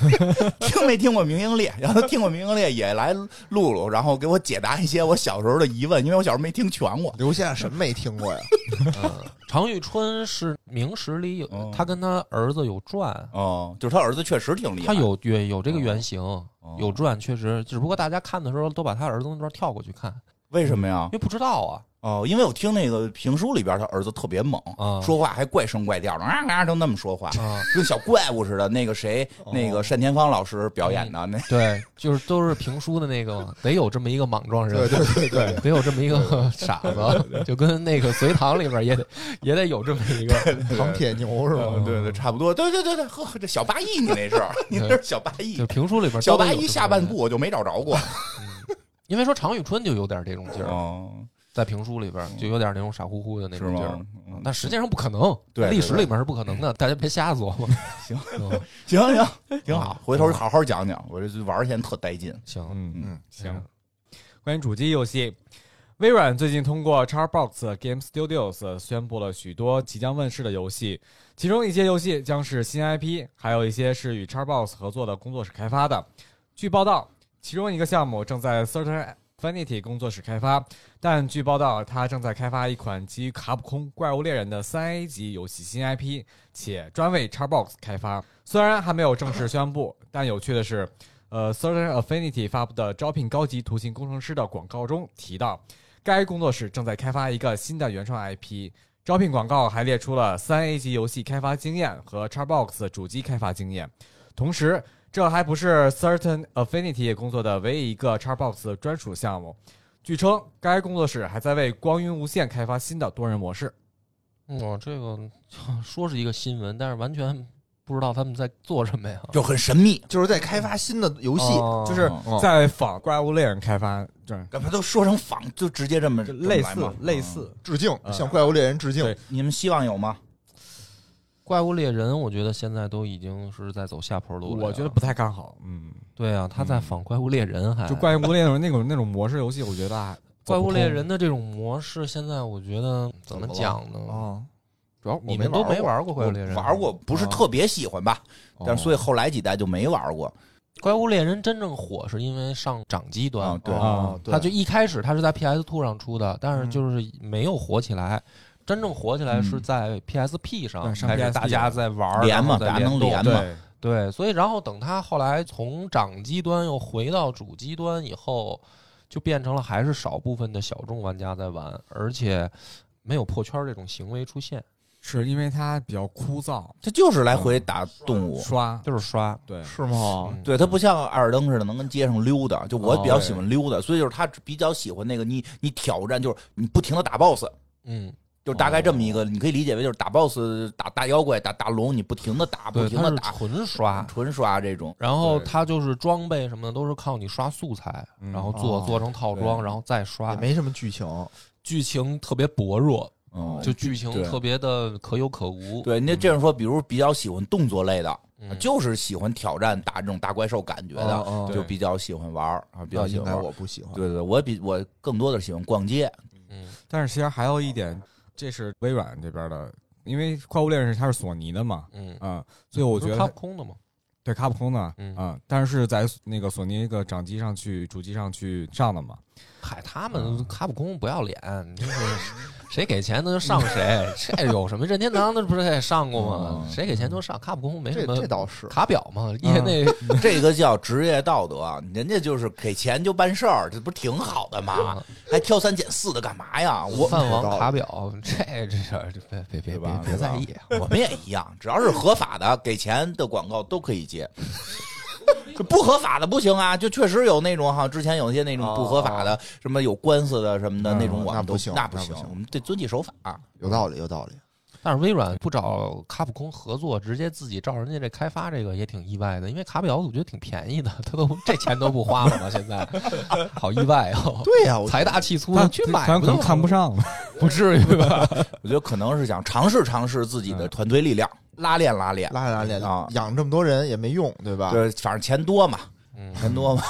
听没听过《明英烈》？然后他听过《明英烈》，也来录录，然后给我解答一些我小时候的疑问，因为我小时候没听全过。刘先生什么没听过呀？嗯，常遇春是明史里有哦，他跟他儿子有传，哦，就是他儿子确实挺厉害，他有有有这个原型，哦有传，确实，只不过大家看的时候都把他儿子那段跳过去看，为什么呀因？为不知道啊。哦，因为我听那个评书里边，他儿子特别猛，啊说话还怪声怪调的，啊啊，都那么说话，啊，跟小怪物似的。那个谁，哦那个单田芳老师表演的那，对，就是都是评书的那个，得有这么一个莽撞人，对对对对，得有这么一个傻子，就跟那个隋唐里边也得也得有这么一个，唐铁牛是吧？嗯对对，差不多。对对对对，呵，这小八义你那是，你那 是小八义就。评书里边小八义下半部，我就没找着过。因为说常遇春就有点这种劲儿，哦，在评书里边就有点那种傻乎乎的那种劲儿但实际上不可能，对对历史里面是不可能的，大家别瞎琢磨。行嗯 行行，挺好，回头好好讲讲。我这玩儿现在特带劲。行，嗯嗯，行。关于主机游戏，微软最近通过 Xbox Game Studios 宣布了许多即将问世的游戏，其中一些游戏将是新 IP，还有一些是与 Xbox 合作的工作室开发的。据报道，其中一个项目正在 Certain Affinity 工作室开发，但据报道，他正在开发一款基于卡普空怪物猎人的三 A 级游戏新 IP，且专为 Xbox 开发。虽然还没有正式宣布，但有趣的是，呃，Certain Affinity 发布的招聘高级图形工程师的广告中提到，该工作室正在开发一个新的原创 IP。招聘广告还列出了三 A 级游戏开发经验和 Xbox 主机开发经验。同时，这还不是 Certain Affinity 工作的唯一一个 Xbox 专属项目。据称，该工作室还在为光晕无限开发新的多人模式。我这个 说是一个新闻，但是完全不知道他们在做什么呀。就很神秘。就是在开发新的游戏，哦就是嗯在仿怪物猎人开发，这干嘛都说成仿，就直接这么类似类似。致敬，嗯向怪物猎人致敬。你们希望有吗？怪物猎人，我觉得现在都已经是在走下坡路了。我觉得不太看好，嗯，对啊，他在仿怪物猎人还，就怪物猎人那种那种模式游戏，我觉得啊怪物猎人的这种模式，现在我觉得怎么讲呢？啊，主要你们都没玩玩过怪物猎人？玩过，不是特别喜欢吧？过，但是所以后来几代就没玩过。怪物猎人真正火是因为上掌机端啊，对啊，对它就一开始它是在 PS Two 上出的，但是嗯就是没有火起来。真正火起来是在 PSP 上大家在玩儿，连嘛然后大家能连嘛。对，所以然后等它后来从掌机端又回到主机端以后，就变成了还是少部分的小众玩家在玩，而且没有破圈儿这种行为出现，是因为它比较枯燥，它就是来回打动物。刷。就是刷。对。是吗？嗯对，它不像艾尔登似的能跟街上溜达，就我哦比较喜欢溜达，所以就是他比较喜欢那个你你挑战，就是你不停的打 BOSS，嗯，就大概这么一个，你可以理解为就是打 BOSS、打大妖怪、打大龙，你不停的打，不停的打，纯刷。纯刷这种。然后对它就是装备什么的都是靠你刷素材，嗯然后做哦做成套装，然后再刷也。没什么剧情，剧情特别薄弱，嗯，就剧情特别的可有可无。对，那这样说，比如比较喜欢动作类的，嗯，就是喜欢挑战打这种大怪兽感觉的，哦就比较喜欢玩儿啊，比那应该较喜欢玩。我不喜欢。对对，我比我更多的喜欢逛街，嗯但是其实还有一点，这是微软这边的，因为跨物猎人是它是索尼的嘛，嗯，嗯，所以我觉得空的嘛。对卡普空的，嗯嗯，但是在那个索尼那个掌机上去、主机上去上的嘛，嗨，他们卡普空不要脸，就是谁给钱他就上谁，这有什么任天堂那不是也上过吗？嗯谁给钱都上，卡普空没什这么这倒是，卡表嘛，业内 这个叫职业道德啊，人家就是给钱就办事儿，这不挺好的吗？还挑三拣四的干嘛呀？我饭王卡表，这这事儿别别别别别在意。我们也一样，只要是合法的，给钱的广告都可以接。这不合法的不行啊！就确实有那种哈，之前有一些那种不合法的，什么有官司的什么的嗯那种，我们都那不行那不行那不行，我们得遵纪守法。有道理，有道理。但是微软不找卡普空合作，直接自己照人家这开发这个也挺意外的，因为卡表我觉得挺便宜的，他都这钱都不花了吗？现在 好意外哦！对呀，我财大气粗他的去买他可能看不上，不至于吧？我觉得可能是想尝试尝试自己的嗯团队力量，拉练拉练。拉练拉练啊养这么多人也没用，对吧？对，反正钱多嘛，嗯，钱多嘛，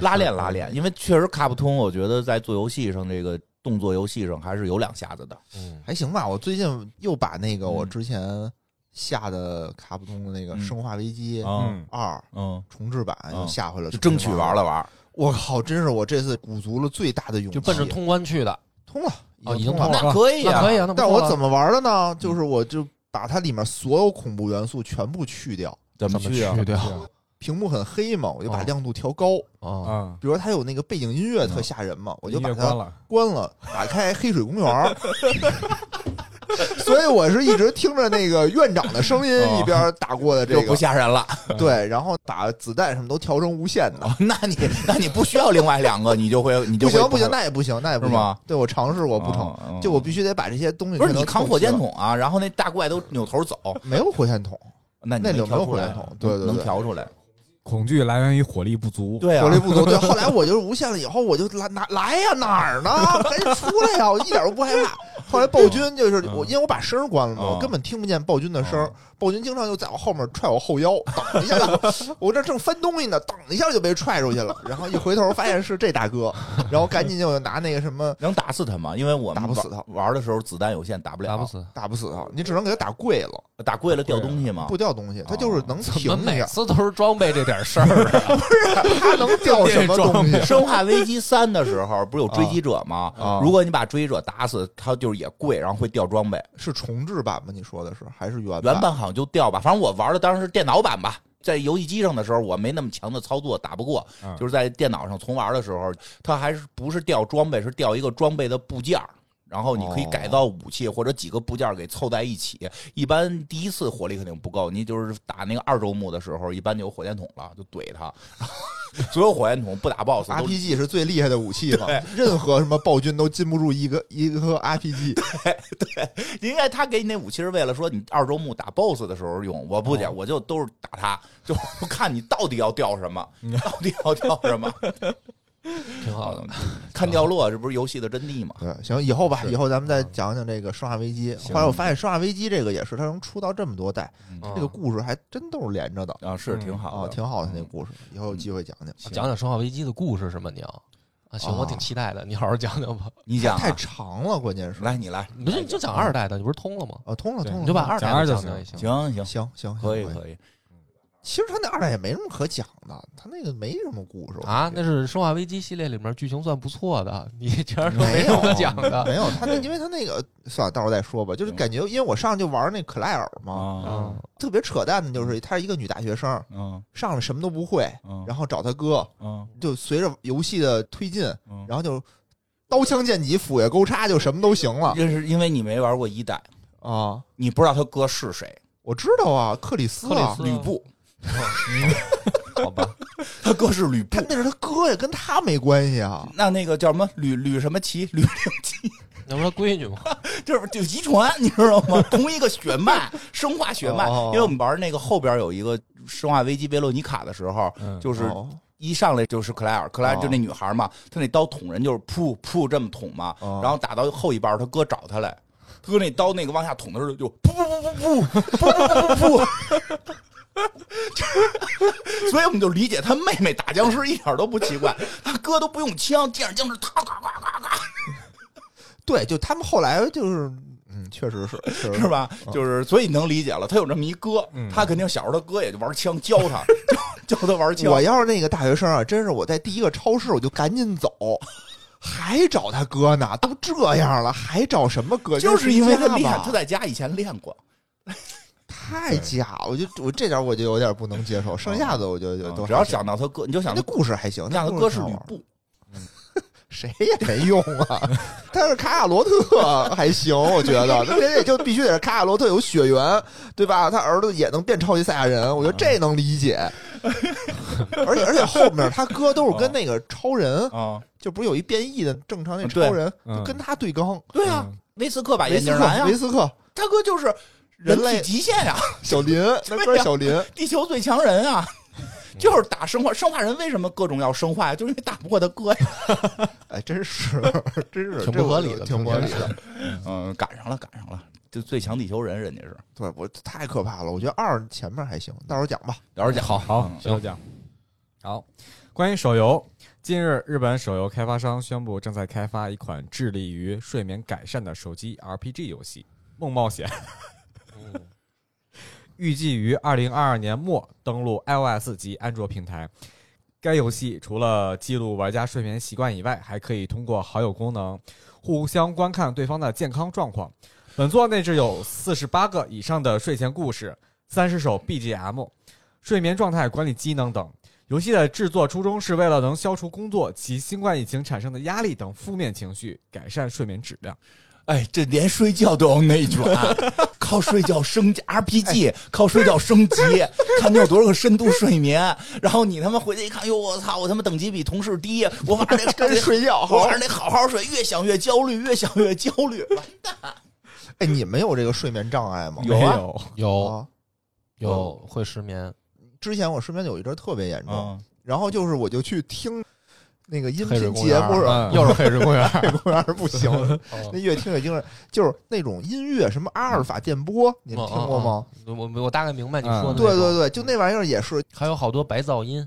拉练拉练。因为确实卡普通，我觉得在做游戏上这个动作游戏上还是有两下子的。嗯还行吧。我最近又把那个嗯我之前下的卡普通的那个嗯《生化危机嗯二》嗯，重置版又嗯下回了，就争取玩了。玩。我靠，真是我这次鼓足了最大的勇气，就奔着通关去的，通了，哦已经通了那可以啊，可以啊。但我怎么玩的呢？就是我就把它里面所有恐怖元素全部去掉，怎么去啊？去掉？屏幕很黑嘛，我就把哦。亮度调高。啊，嗯，比如说它有那个背景音乐特吓人嘛，我就把它关了，关了，打开黑水公园。所以我是一直听着那个院长的声音哦。一边打过的这就不，吓人了。对，然后把子弹什么都调成无限的。哦那你那你不需要另外两个，你就会你就不行不行，那也不行，那也不行。是吗。对我尝试过不成，就我必须得把这些东西不是你扛火箭筒啊，然后那大怪都扭头走，没有火箭筒，那你那里没有火箭筒。对对对能调出来。恐惧来源于火力不足，对啊火力不足。对，后来我就是无限了以后，我就来哪来呀哪儿呢？赶紧出来呀！我一点都不害怕。后来暴君就是我，因为我把声关了嘛，嗯我根本听不见暴君的声。暴君经常就在我后面踹我后腰，等一下就，我这正翻东西呢，等一下就被踹出去了。然后一回头发现是这大哥，然后赶紧就拿那个什么能打死他吗？因为我们打不死他玩玩的时候子弹有限，打不了，打不。死。打不死他，你只能给他打跪了，打跪了掉东西吗？不掉东西，他就是能怎么停一下，每次都是装备这点事儿啊？他能掉什么东西？生化危机三的时候不是有追击者吗？啊如果你把追击者打死，他就是也跪，然后会掉装备。是重置版吗？你说的是还是原原版好像就掉吧，反正我玩的当时是电脑版吧。在游戏机上的时候，我没那么强的操作，打不过。嗯就是在电脑上重玩的时候，它还是不是掉装备，是掉一个装备的部件儿然后你可以改造武器或者几个部件给凑在一起。一般第一次火力肯定不够，你就是打那个二周目的时候，一般就有火箭筒了，就怼他。所有火箭筒不打 BOSS。RPG 是最厉害的武器嘛，任何什么暴君都禁不住一个一个 RPG。对应该他给你那武器是为了说你二周目打 BOSS 的时候用，我不讲，哦我就都是打他，就看你到底要掉什么，到底要掉什么。挺好的。看掉落，这不是游戏的真谛吗？对，行，以后吧，以后咱们再讲讲这个《生化危机》。后来我发现《生化危机》这个也是它能出到这么多代，这个故事还真都是连着的啊，是挺好的，挺好的那故事。以后有机会讲讲。讲讲《生化危机》的故事是吗？你要啊，行，我挺期待的，你好好讲讲吧。你讲啊太长了，关键是。来，你来，你不是你就讲二代的，你不是通了吗？啊，通了，通了，你就把二代二就行讲讲也行。行行，行行。可以可以，其实他那二代也没什么可讲的，他那个没什么故事啊，那是是《生化危机》系列里面剧情算不错的，你居然说没什么有讲的？没有他那，因为他那个算了，到时候再说吧。就是感觉，因为我上去就玩那克莱尔嘛，啊嗯特别扯淡的，就是她是一个女大学生，嗯上来什么都不会，嗯，然后找他哥，嗯就随着游戏的推进，嗯，然后就刀枪剑戟斧钺钩叉就什么都行了这是因为你没玩过一代，啊！你不知道他哥是谁，我知道啊，克里斯啊，克里斯吕布，好吧，他哥是吕布他，那是他哥呀，跟他没关系啊。那那个叫什么吕吕什么奇吕令奇，那不是闺女吗？就是就遗传，你知道吗？同一个血脉，生化血脉。哦因为我们玩那个后边有一个《生化危机：维洛尼卡》的时候，嗯就是哦一上来就是克莱尔，克莱尔哦就那女孩嘛，她那刀捅人就是噗噗这么捅嘛，哦然后打到后一半，他哥找他来，他哥那刀那个往下捅的时候就噗噗噗噗噗噗噗噗噗。就是，所以我们就理解他妹妹打僵尸一点都不奇怪，他哥都不用枪，见着僵尸，咔咔咔咔咔，对，就他们后来就是，嗯，确实是，实是？吧？就是，所以能理解了，他有这么一哥，嗯他肯定小时候他哥也就玩枪，教他，教 教他玩枪。我要是那个大学生啊，真是我在第一个超市我就赶紧走，还找他哥呢，都这样了还找什么哥？就是因为他厉害他在家以前练过。太假了，我就我这点我就有点不能接受，剩下的我就就都嗯只要还行讲到他哥，你就想那故事还行，那他哥是吕布，谁也没用啊。他是卡卡罗特还行，我觉得那人也就必须得是卡卡罗特有血缘，对吧？他儿子也能变超级赛亚人，我觉得这能理解。而且而且后面他哥都是跟那个超人，啊，就不是有一变异的正常那超人，跟他对刚。对啊，维斯克把维斯眼镜男克，维，斯克，他哥就是人人类极限呀，小林，那哥是小林，地球最强人啊。就是打生化，生化人为什么各种要生化呀？就是因为打不过他哥呀。哎，真是，真是挺不合理的挺不合理的。嗯，赶上了，赶上了，就最强地球人，人家是。对我太可怕了，我觉得二前面还行，到时候讲吧。到时候讲好好，嗯行讲。好，关于手游，近日日本手游开发商宣布正在开发一款致力于睡眠改善的手机 RPG 游戏《梦冒险》，嗯预计于二零二二年末登陆 iOS 及安卓平台。该游戏除了记录玩家睡眠习惯以外，还可以通过好友功能互相观看对方的健康状况。本作内置有四十八个以上的睡前故事、三十首 BGM、睡眠状态管理机能等。游戏的制作初衷是为了能消除工作及新冠疫情产生的压力等负面情绪，改善睡眠质量。哎，这连睡觉都要内卷，靠睡觉升级 RPG，靠睡觉升级，看你有多少个深度睡眠。然后你他妈回去一看，哟，我操，我他妈等级比同事低，我晚上得跟 睡觉。我晚上得好好睡，越想越焦虑，越想越焦虑。完蛋，哎，你们有这个睡眠障碍吗？有啊。有。有。啊，有会失眠，之前我失眠有一阵特别严重，嗯，然后就是我就去听那个音频节目，公园儿嗯又是黑水公园 黑水公园儿不行，哦那越听越精神，就是那种音乐什么阿尔法电波，你们听过吗？我我我大概明白你说的。对对对，就那玩意儿也是，还有好多白噪音。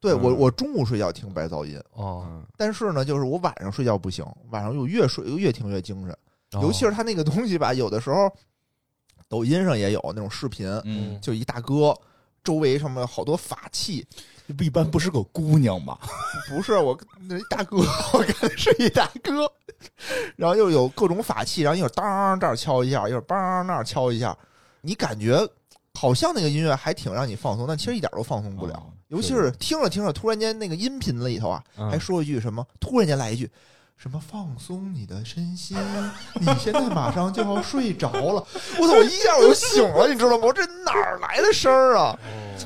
对我嗯我中午睡觉听白噪音，哦，嗯但是呢，就是我晚上睡觉不行，晚上又越睡越听越精神，哦尤其是他那个东西吧，有的时候抖音上也有那种视频，嗯，就一大哥。周围什么好多法器，这一般不是个姑娘吗？不是我那一大哥，我看是一大哥，然后又有各种法器，然后一会儿当这儿敲一下，一会儿梆那儿敲一下，你感觉好像那个音乐还挺让你放松，但其实一点都放松不了。哦尤其是听着听着，突然间那个音频里头啊，嗯还说一句什么，突然间来一句什么放松你的身心，你现在马上就要睡着了。我操！我一下我就醒了，你知道吗？我这哪儿来的声儿啊？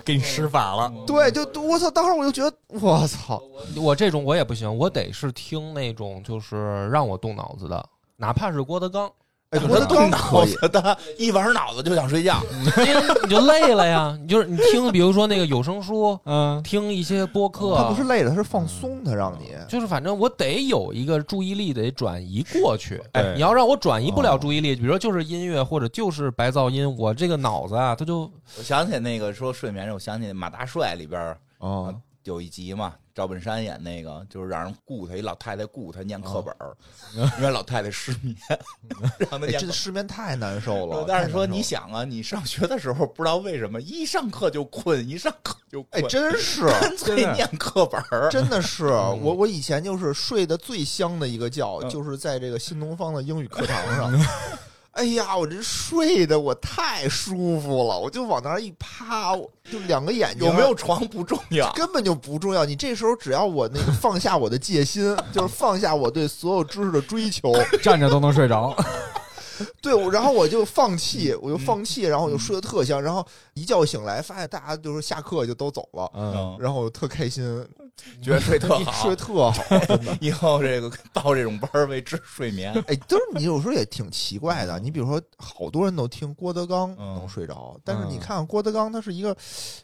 给你施法了。对，就我操！当时我就觉得，我操！我这种我也不行，我得是听那种就是让我动脑子的，哪怕是郭德纲，哎，我郭德纲动脑，子的，一玩脑子就想睡觉。因为你就累了呀。你就是你听，比如说那个有声书，嗯，听一些播客，他不是累了，他是放松他，让你。就是反正我得有一个注意力得转移过去。哎你要让我转移不了注意力，比如说就是音乐或者就是白噪音，我这个脑子啊，他就我想起那个说睡眠，我想起马大帅里边儿哦，有一集嘛，赵本山演那个，就是让人雇他一老太太雇他念课本儿，因为老太太失眠，让他哎，念课这失眠太难受了。但是说太难受了，你想啊，你上学的时候不知道为什么一上课就困，一上课就哎，困，真是。干脆真的念课本儿。真的是嗯我，我以前就是睡得最香的一个觉，嗯就是在这个新东方的英语课堂上。哎呀，我这睡的我太舒服了，我就往那儿一趴，我就两个眼睛有没有床不重要，根本就不重要。你这时候只要我那个放下我的戒心，就是放下我对所有知识的追求，站着都能睡着。对，我然后我就放弃，我就放弃，然后我就睡得特香，然后一觉醒来发现大家就是下课就都走了，嗯，然后我特开心，觉得睡特好 睡得。特好，真的。以后这个报这种班儿为治睡眠。哎，就是你有时候也挺奇怪的。你比如说，好多人都听郭德纲嗯能睡着，但是你嗯看看郭德纲，他是一个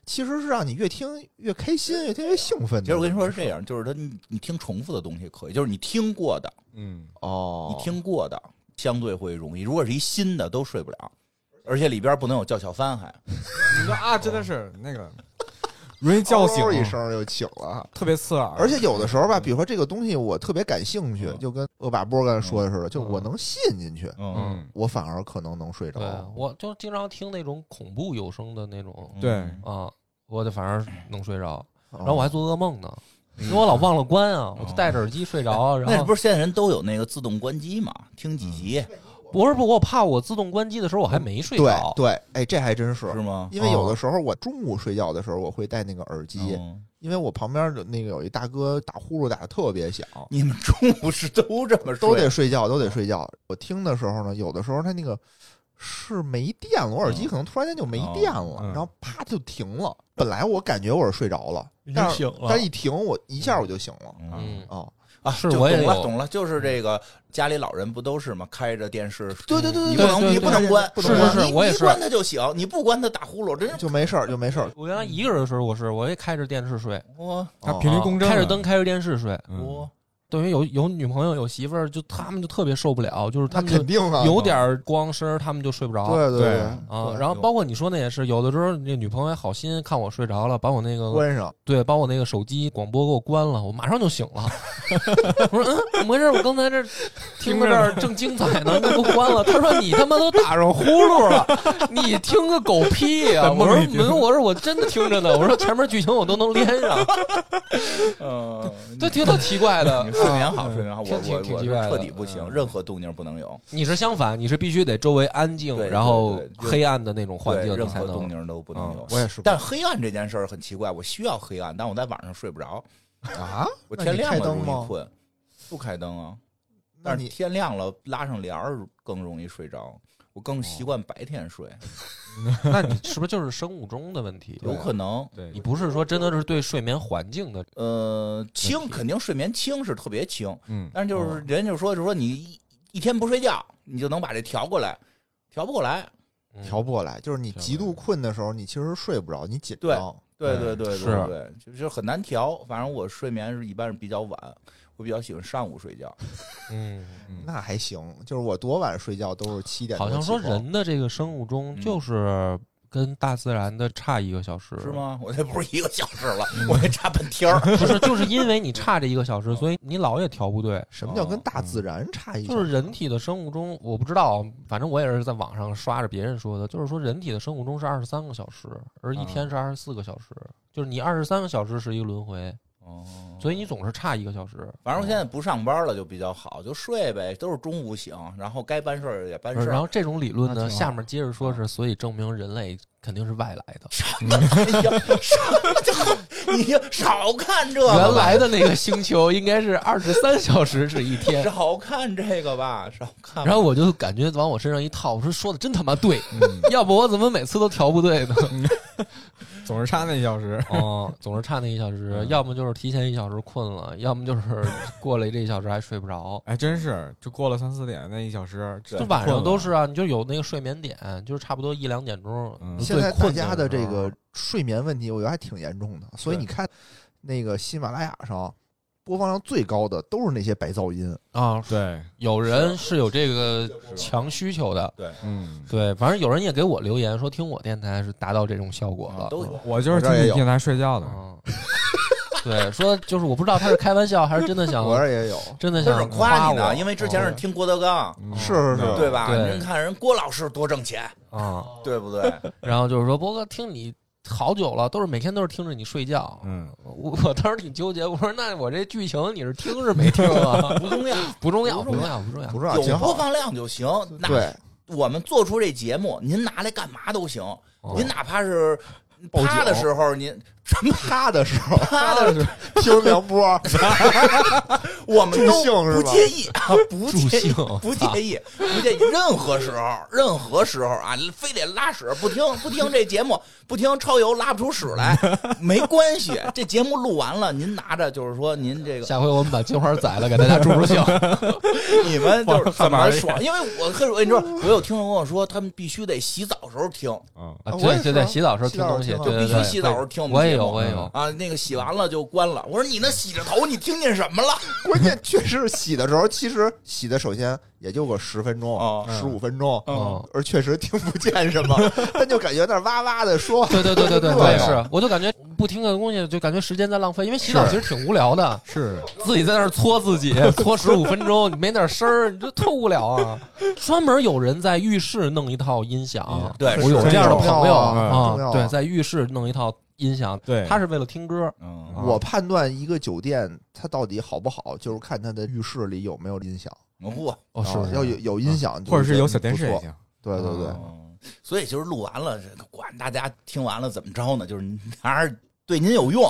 其实是让你越听越开心，越听越兴奋。其实我跟你说是这样，就是他你你听重复的东西可以，就是你听过的，嗯，哦，你听过的相对会容易。如果是一新的，都睡不了，而且里边不能有叫小三，还。你说啊，真的是那个容易叫醒。嗷一声就醒了。特别刺耳，而且有的时候吧，比如说这个东西我特别感兴趣，嗯。就跟恶把波刚才说的似的，就嗯我能吸引进去，嗯。嗯，我反而可能能睡着。对。我就经常听那种恐怖有声的那种对。啊，我就反而能睡着，然然后我还做噩梦呢，因为我老忘了关啊，我就戴着耳机睡着，然后那不是现在人都有那个自动关机嘛？听几集不是不，我怕我自动关机的时候我还没睡对着，对，哎，这还真是是。吗？因为有的时候我中午睡觉的时候，我会戴那个耳机，嗯因为我旁边的那个有一大哥打呼噜打的特别响，你们中午是都这么睡？都得睡觉，都得睡觉。我听的时候呢，有的时候他那个是没电了，我耳机可能突然间就没电了，嗯然后啪就停了。本来我感觉我是睡着了，但是醒了但一停，我一下我就醒了。嗯嗯，哦，啊，是我懂了懂了，就是这个家里老人不都是吗？开着电视，对对对对你不能你不能关，不能关你是是我也是你关它就醒，你不关它打呼噜，真是就没事儿，就没事儿。我原来一个人的时候，我是我也开着电视睡，我它频率共振，开着灯，开着电视睡。嗯我等于有有女朋友有媳妇儿，就他们就特别受不了，就是他们肯定啊，有点光声儿，他们就睡不着。对对对啊，然后包括你说那也是，有的时候那女朋友还好心看我睡着了，把我那个关上，对，把我那个手机广播给我关了，我马上就醒了。我说嗯，怎么回事？我刚才这听着这儿正精彩呢，你给我关了。他说你他妈都打上呼噜了，你听个狗屁呀、我说没，我说我真的听着呢。我说前面剧情我都能连上，嗯，这挺特奇怪的你。睡眠好，睡眠好，我我我彻底不行，嗯任何动静不能有，你是相反，你是必须得周围安静，然后黑暗的那种环境，任何动。静都不能嗯有。我也是。但黑暗这件事儿很奇怪，我需要黑暗，但我在晚上睡不着，啊，我天亮了容易困，不开灯啊。但是天亮了拉上帘儿更容易睡着，我更习惯白天睡，那你是不是就是生物钟的问题？有可能。对你不是说真的是对睡眠环境的呃，轻肯定睡眠轻是特别轻，嗯，但是就是人就说，就说你一一天不睡觉，你就能把这调过来，调不过来。嗯调不过来，就是你极度困的时候，你其实睡不着，你紧对张。对对对对对，就是很难调。反正我睡眠是一般是比较晚，我比较喜欢上午睡觉。嗯，那还行，就是我多晚睡觉都是七点好像说人的这个生物钟嗯就是跟大自然的差一个小时，是？吗？我这不是一个小时了，我这差半天儿。不是，就是因为你差这一个小时，所以你老也调不对。什么叫跟大自然差异？就是人体的生物钟，我不知道，反正我也是在网上刷着别人说的，就是说人体的生物钟是二十三个小时，而一天是二十四个小时，就是你二十三个小时是一个轮回，哦，所以你总是差一个小时。反正我现在不上班了，就比较好，就睡呗，都是中午醒，然后该办事儿也办事儿。然后这种理论呢，下面接着说是，所以证明人类肯定是外来的。什么呀，少你少看这个，原来的那个星球应该是二十三小时是一天。少看这个吧，少看。然后我就感觉往我身上一套，我说说的真他妈对，嗯要不我怎么每次都调不对呢？总是差那一小时。哦，总是差那一小时，嗯要么就是提前一小时困了，要么就是过了这一小时还睡不着。哎，真是，就过了三四点那一小时，就晚上都是啊，你就有那个睡眠点，就是差不多一两点钟。嗯现在大家的这个睡眠问题，我觉得还挺严重的。所以你看，那个喜马拉雅上播放量最高的都是那些白噪音。啊，对，有人是有这个强需求的，对，嗯，对，反正有人也给我留言说听我电台是达到这种效果了。都。我就是听你电台睡觉的。嗯，对，说就是我不知道他是开玩笑还是真的想，我这儿也有，真的想夸你呢，因为之前是听郭德纲，嗯。是是是。对吧？对。您看人郭老师多挣钱，啊。对不对？然后就是说，波哥听你好久了，都是每天都是听着你睡觉。嗯，我我当时挺纠结，我说那我这剧情你是听是没听啊？不重要，不重要，不重不重要，不重要有。播放量就行。那对，我们做出这节目，您拿来干嘛都行。哦您哪怕是报趴的时候，您什么趴的时候 趴的时候，听梁波，我们都助兴是不介意啊，不助介意兴，不介意，不介意。任何时候，任何时候啊，非得拉屎不听不听这节目，不听超油拉不出屎来，没关系。这节目录完了，您拿着就是说您这个下回我们把金花宰了，给大家助助兴。你们就是在怎么爽？因为我跟我跟你说，我有听众跟我说，他们必须得洗澡时候听，嗯，啊我也是对对对，洗澡时候听东西，澡听就必须对对对，洗澡时候听我们我也有，节目我也有。啊。那个洗完了就关了。我说你那洗着头，你听见什么了？关键确实洗的时候，其实洗的首先也就个十分钟哦、十五分钟，嗯，而确实听不见什么，但就感觉那哇哇的说，对对对对对，对我也是，我就感觉不听个东西，就感觉时间在浪费，因为洗澡其实挺无聊的，是，自己在那儿搓自己，搓十五分钟，你没点声儿，你这特无聊啊。专门有人在浴室弄一套音响，对我有这样的朋友啊对，在浴室弄一套音响，对他是为了听歌。嗯啊我判断一个酒店它到底好不好，就是看它的浴室里有没有音响。嚯，哦，是啊要有有音响，或者是有小电视也。行。对对对，嗯所以就是录完了，这个管大家听完了怎么着呢？就是您还是对您有用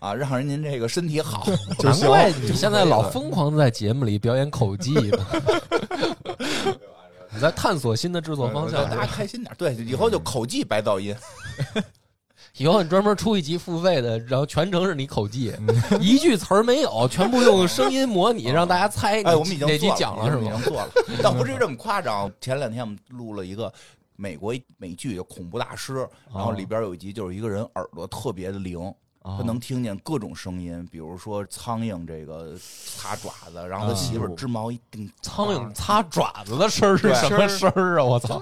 啊，让人您这个身体好。难怪你现在老疯狂地在节目里表演口技呢。你在探索新的制作方向，大家开心点。对，以后就口技白噪音。以后你专门出一集付费的，然后全程是你口技，一句词儿没有，全部用声音模拟，让大家猜。哎，我们已经哪集做讲了是吗？已经做了，倒不至于这么夸张。前两天我们录了一个美国美剧，叫《恐怖大师》，然后里边有一集就是一个人耳朵特别的灵，哦他能听见各种声音，比如说苍蝇这个擦爪子，然后他媳妇儿织毛一定苍蝇擦爪子的声儿是什么声儿啊？我操！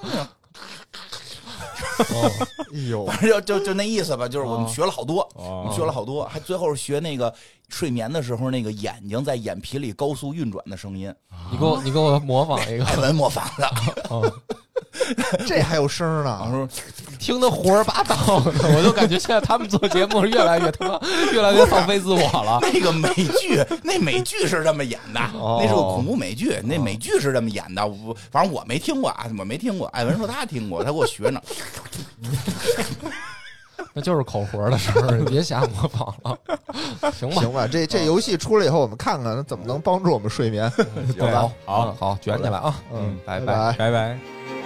哦哎呦，反正就就就那意思吧，就是我们学了好多，我哦们学了好多，还最后学那个睡眠的时候那个眼睛在眼皮里高速运转的声音，你给我，你给我模仿一个。艾文模仿的，哦 这还有声呢，听得胡说八道的，我就感觉现在他们做节目越来越他妈 越来越放飞自我了。那个美剧，那美剧是这么演的，哦那是个恐怖美剧，那美剧是这么演的。我反正我没听过啊，我没听过。艾文说他听过，他给我学呢。那就是口活的事儿，你别瞎模仿了，行吧？行吧？这这游戏出来以后，我们看看它怎么能帮助我们睡眠。对好，好嗯好，卷起来啊！嗯，拜拜拜拜。